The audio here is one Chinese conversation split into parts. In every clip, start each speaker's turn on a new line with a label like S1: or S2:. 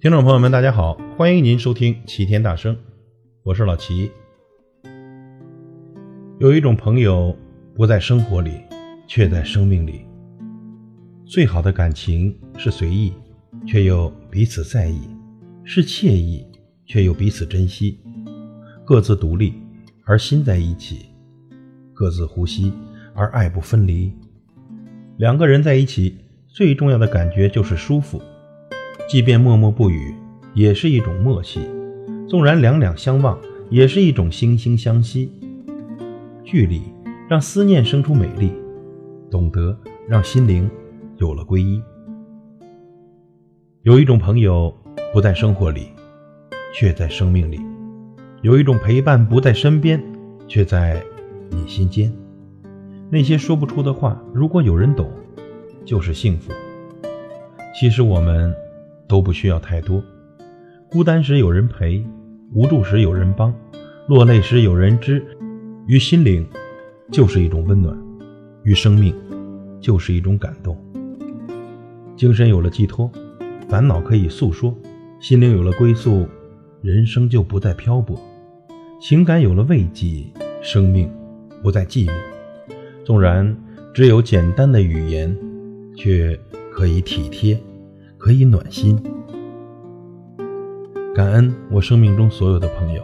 S1: 听众朋友们，大家好，欢迎您收听齐天大圣，我是老齐。有一种朋友不在生活里，却在生命里。最好的感情是随意，却又彼此在意；是惬意，却又彼此珍惜。各自独立而心在一起，各自呼吸而爱不分离。两个人在一起，最重要的感觉就是舒服。即便默默不语，也是一种默契；纵然两两相望，也是一种惺惺相惜。距离让思念生出美丽，懂得让心灵有了皈依。有一种朋友不在生活里，却在生命里；有一种陪伴不在身边，却在你心间。那些说不出的话，如果有人懂，就是幸福。其实我们。都不需要太多，孤单时有人陪，无助时有人帮，落泪时有人知，于心灵就是一种温暖，于生命就是一种感动。精神有了寄托，烦恼可以诉说；心灵有了归宿，人生就不再漂泊；情感有了慰藉，生命不再寂寞。纵然只有简单的语言，却可以体贴。可以暖心，感恩我生命中所有的朋友。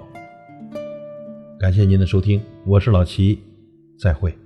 S1: 感谢您的收听，我是老齐，再会。